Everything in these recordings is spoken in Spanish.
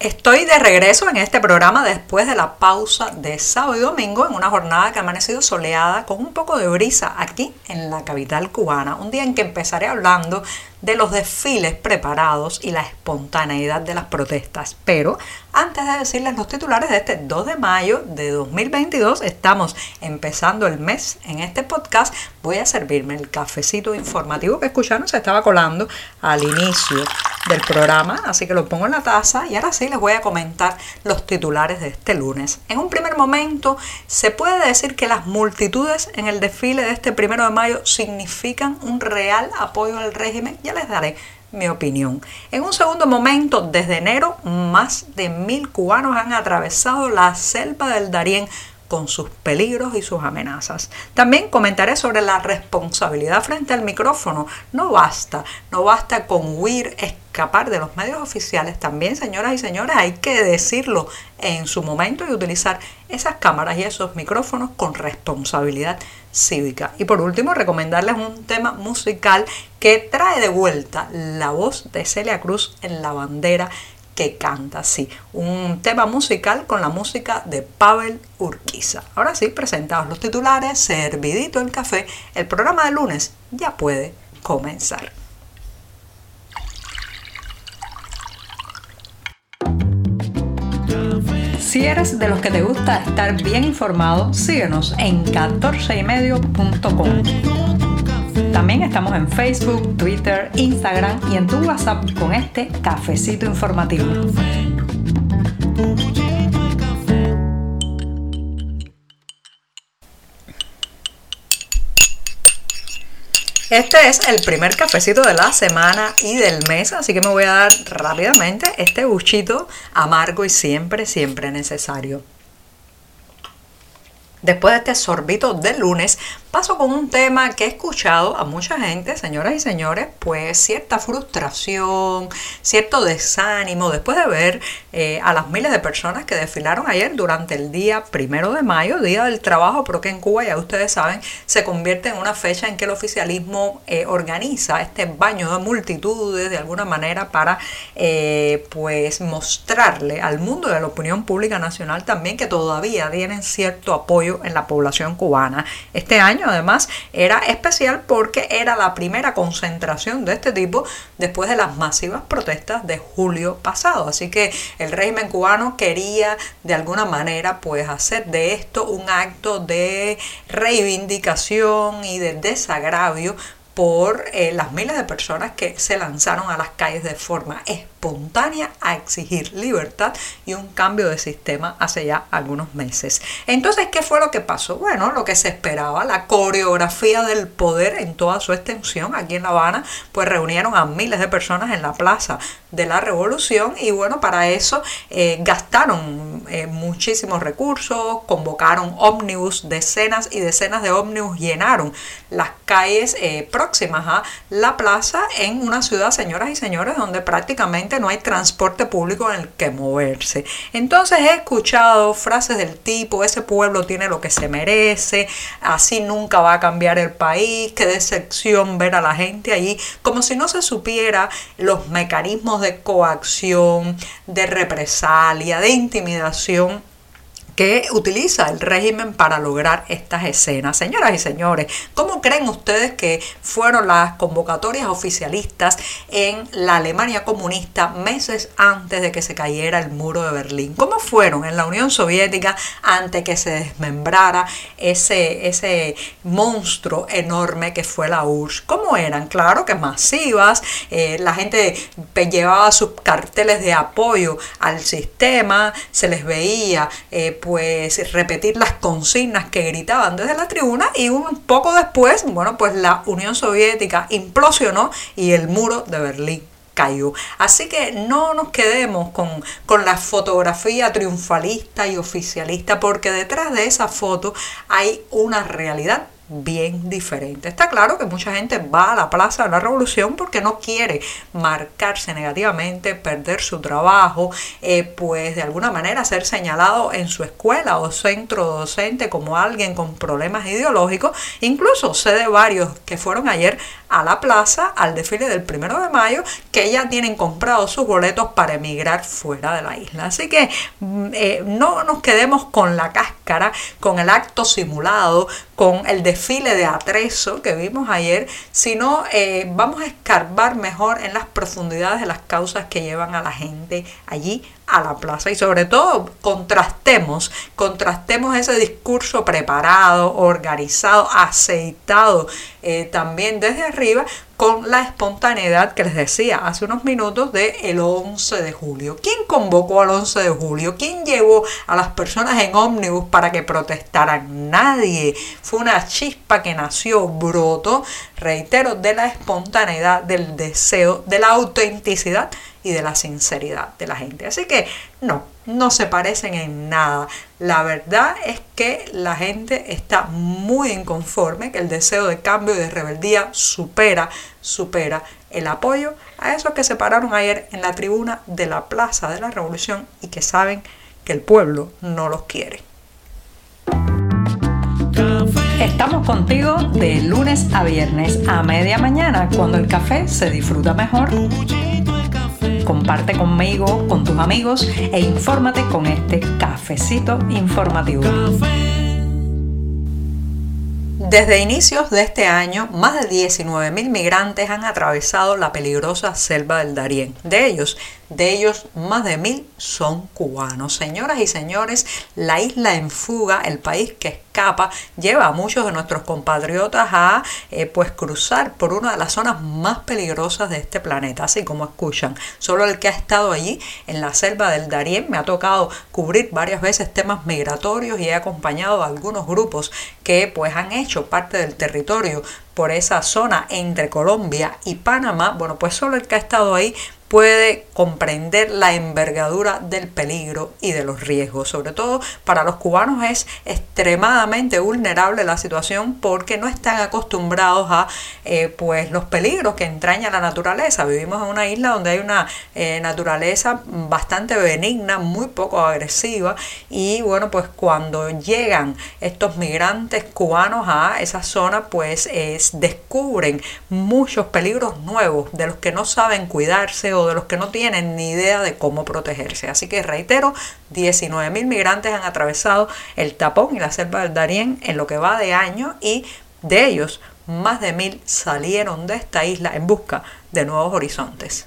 Estoy de regreso en este programa después de la pausa de sábado y domingo en una jornada que ha amanecido soleada con un poco de brisa aquí en la capital cubana. Un día en que empezaré hablando de los desfiles preparados y la espontaneidad de las protestas. Pero antes de decirles los titulares de este 2 de mayo de 2022, estamos empezando el mes en este podcast. Voy a servirme el cafecito informativo que escucharon, se estaba colando al inicio del programa, así que lo pongo en la taza y ahora sí les voy a comentar los titulares de este lunes. En un primer momento, se puede decir que las multitudes en el desfile de este primero de mayo significan un real apoyo al régimen les daré mi opinión. En un segundo momento, desde enero, más de mil cubanos han atravesado la selva del Darién con sus peligros y sus amenazas. También comentaré sobre la responsabilidad frente al micrófono. No basta, no basta con huir, escapar de los medios oficiales. También, señoras y señores, hay que decirlo en su momento y utilizar esas cámaras y esos micrófonos con responsabilidad cívica. Y por último, recomendarles un tema musical que trae de vuelta la voz de Celia Cruz en la bandera que canta, sí, un tema musical con la música de Pavel Urquiza. Ahora sí, presentados los titulares, servidito el café, el programa de lunes ya puede comenzar. Si eres de los que te gusta estar bien informado, síguenos en 14ymedio.com. También estamos en Facebook, Twitter, Instagram y en tu WhatsApp con este cafecito informativo. Este es el primer cafecito de la semana y del mes, así que me voy a dar rápidamente este buchito amargo y siempre, siempre necesario. Después de este sorbito del lunes, paso con un tema que he escuchado a mucha gente, señoras y señores, pues cierta frustración, cierto desánimo después de ver eh, a las miles de personas que desfilaron ayer durante el día primero de mayo, Día del Trabajo, pero que en Cuba, ya ustedes saben, se convierte en una fecha en que el oficialismo eh, organiza este baño de multitudes de alguna manera para eh, pues mostrarle al mundo de la opinión pública nacional también que todavía tienen cierto apoyo en la población cubana. Este año además era especial porque era la primera concentración de este tipo después de las masivas protestas de julio pasado. Así que el régimen cubano quería de alguna manera pues hacer de esto un acto de reivindicación y de desagravio por eh, las miles de personas que se lanzaron a las calles de forma espontánea a exigir libertad y un cambio de sistema hace ya algunos meses. Entonces, ¿qué fue lo que pasó? Bueno, lo que se esperaba, la coreografía del poder en toda su extensión aquí en La Habana, pues reunieron a miles de personas en la plaza de la revolución y bueno, para eso eh, gastaron eh, muchísimos recursos, convocaron ómnibus, decenas y decenas de ómnibus llenaron las calles próximas a la plaza en una ciudad, señoras y señores, donde prácticamente no hay transporte público en el que moverse. Entonces he escuchado frases del tipo, ese pueblo tiene lo que se merece, así nunca va a cambiar el país, qué decepción ver a la gente allí, como si no se supiera los mecanismos de coacción, de represalia, de intimidación que utiliza el régimen para lograr estas escenas. Señoras y señores, ¿cómo creen ustedes que fueron las convocatorias oficialistas en la Alemania comunista meses antes de que se cayera el muro de Berlín? ¿Cómo fueron en la Unión Soviética antes que se desmembrara ese, ese monstruo enorme que fue la URSS? ¿Cómo eran? Claro que masivas, eh, la gente llevaba sus carteles de apoyo al sistema, se les veía eh, pues repetir las consignas que gritaban desde la tribuna y un poco después, bueno, pues la Unión Soviética implosionó y el muro de Berlín cayó. Así que no nos quedemos con, con, la fotografía triunfalista y oficialista, porque detrás de esa foto hay una realidad bien diferente. Está claro que mucha gente va a la Plaza de la Revolución porque no quiere marcarse negativamente, perder su trabajo, eh, pues de alguna manera ser señalado en su escuela o centro docente como alguien con problemas ideológicos. Incluso sé de varios que fueron ayer a la plaza al desfile del primero de mayo que ya tienen comprados sus boletos para emigrar fuera de la isla. Así que mm, eh, no nos quedemos con la cáscara, con el acto simulado, con el desfile de atrezo que vimos ayer, sino eh, vamos a escarbar mejor en las profundidades de las causas que llevan a la gente allí a la plaza y sobre todo contrastemos, contrastemos ese discurso preparado, organizado, aceitado eh, también desde arriba con la espontaneidad que les decía hace unos minutos del el 11 de julio. ¿Quién convocó al 11 de julio? ¿Quién llevó a las personas en ómnibus para que protestaran? Nadie. Fue una chispa que nació, broto, reitero, de la espontaneidad, del deseo, de la autenticidad y de la sinceridad de la gente. Así que no, no se parecen en nada. La verdad es que la gente está muy inconforme, que el deseo de cambio y de rebeldía supera, supera el apoyo a esos que se pararon ayer en la tribuna de la Plaza de la Revolución y que saben que el pueblo no los quiere. Estamos contigo de lunes a viernes a media mañana cuando el café se disfruta mejor. Comparte conmigo, con tus amigos e infórmate con este cafecito informativo. Desde inicios de este año, más de 19.000 migrantes han atravesado la peligrosa selva del Darién. De ellos, de ellos, más de mil son cubanos. Señoras y señores, la isla en fuga, el país que escapa, lleva a muchos de nuestros compatriotas a eh, pues cruzar por una de las zonas más peligrosas de este planeta, así como escuchan. Solo el que ha estado allí en la selva del Darién me ha tocado cubrir varias veces temas migratorios y he acompañado a algunos grupos que pues han hecho parte del territorio por esa zona entre Colombia y Panamá. Bueno, pues solo el que ha estado ahí puede comprender la envergadura del peligro y de los riesgos. Sobre todo para los cubanos es extremadamente vulnerable la situación porque no están acostumbrados a eh, pues los peligros que entraña la naturaleza. Vivimos en una isla donde hay una eh, naturaleza bastante benigna, muy poco agresiva y bueno pues cuando llegan estos migrantes cubanos a esa zona pues descubren muchos peligros nuevos de los que no saben cuidarse de los que no tienen ni idea de cómo protegerse. Así que reitero, 19.000 migrantes han atravesado el tapón y la selva del Darién en lo que va de año y de ellos más de mil salieron de esta isla en busca de nuevos horizontes.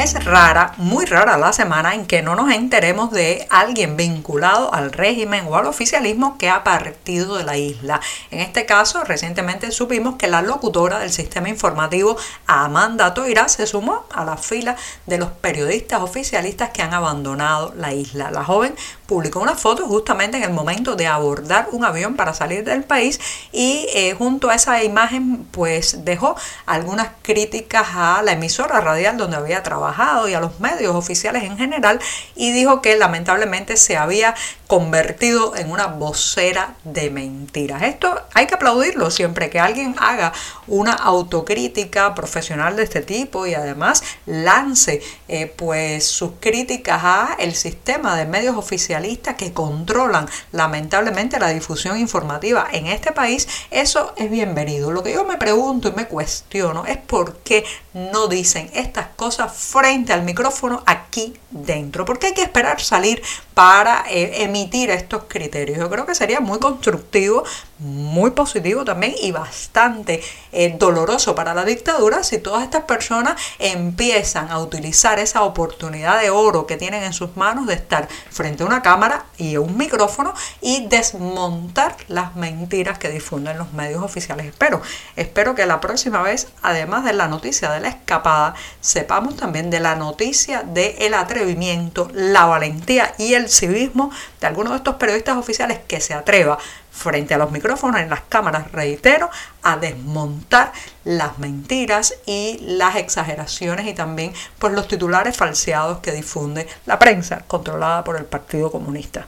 Es rara, muy rara la semana en que no nos enteremos de alguien vinculado al régimen o al oficialismo que ha partido de la isla. En este caso, recientemente supimos que la locutora del sistema informativo Amanda Toira se sumó a la fila de los periodistas oficialistas que han abandonado la isla. La joven publicó una foto justamente en el momento de abordar un avión para salir del país y eh, junto a esa imagen pues dejó algunas críticas a la emisora radial donde había trabajado y a los medios oficiales en general y dijo que lamentablemente se había convertido en una vocera de mentiras. Esto hay que aplaudirlo siempre que alguien haga una autocrítica profesional de este tipo y además lance eh, pues sus críticas a el sistema de medios oficialistas que controlan lamentablemente la difusión informativa en este país, eso es bienvenido. Lo que yo me pregunto y me cuestiono es por qué no dicen estas cosas frente al micrófono aquí dentro, porque hay que esperar salir para eh, emitir estos criterios. Yo creo que sería muy constructivo, muy positivo también y bastante eh, doloroso para la dictadura si todas estas personas empiezan a utilizar esa oportunidad de oro que tienen en sus manos de estar frente a una cámara y un micrófono y desmontar las mentiras que difunden los medios oficiales. Espero, espero que la próxima vez, además de la noticia de la escapada, sepamos también de la noticia del atrevimiento, la valentía y el civismo de algunos de estos periodistas oficiales que se atreva frente a los micrófonos en las cámaras, reitero, a desmontar las mentiras y las exageraciones y también pues los titulares falseados que difunde la prensa controlada por el Partido Comunista.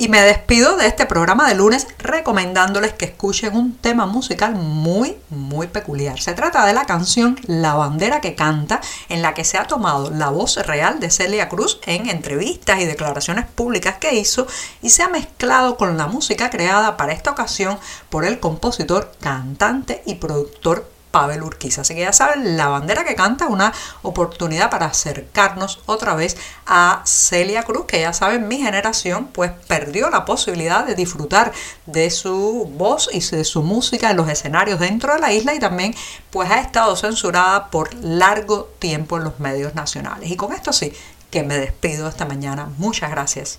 Y me despido de este programa de lunes recomendándoles que escuchen un tema musical muy, muy peculiar. Se trata de la canción La bandera que canta, en la que se ha tomado la voz real de Celia Cruz en entrevistas y declaraciones públicas que hizo y se ha mezclado con la música creada para esta ocasión por el compositor, cantante y productor Pavel Urquiza. Así que ya saben, la bandera que canta una oportunidad para acercarnos otra vez a Celia Cruz, que ya saben, mi generación pues perdió la posibilidad de disfrutar de su voz y de su música en los escenarios dentro de la isla y también pues ha estado censurada por largo tiempo en los medios nacionales. Y con esto sí, que me despido esta mañana. Muchas gracias.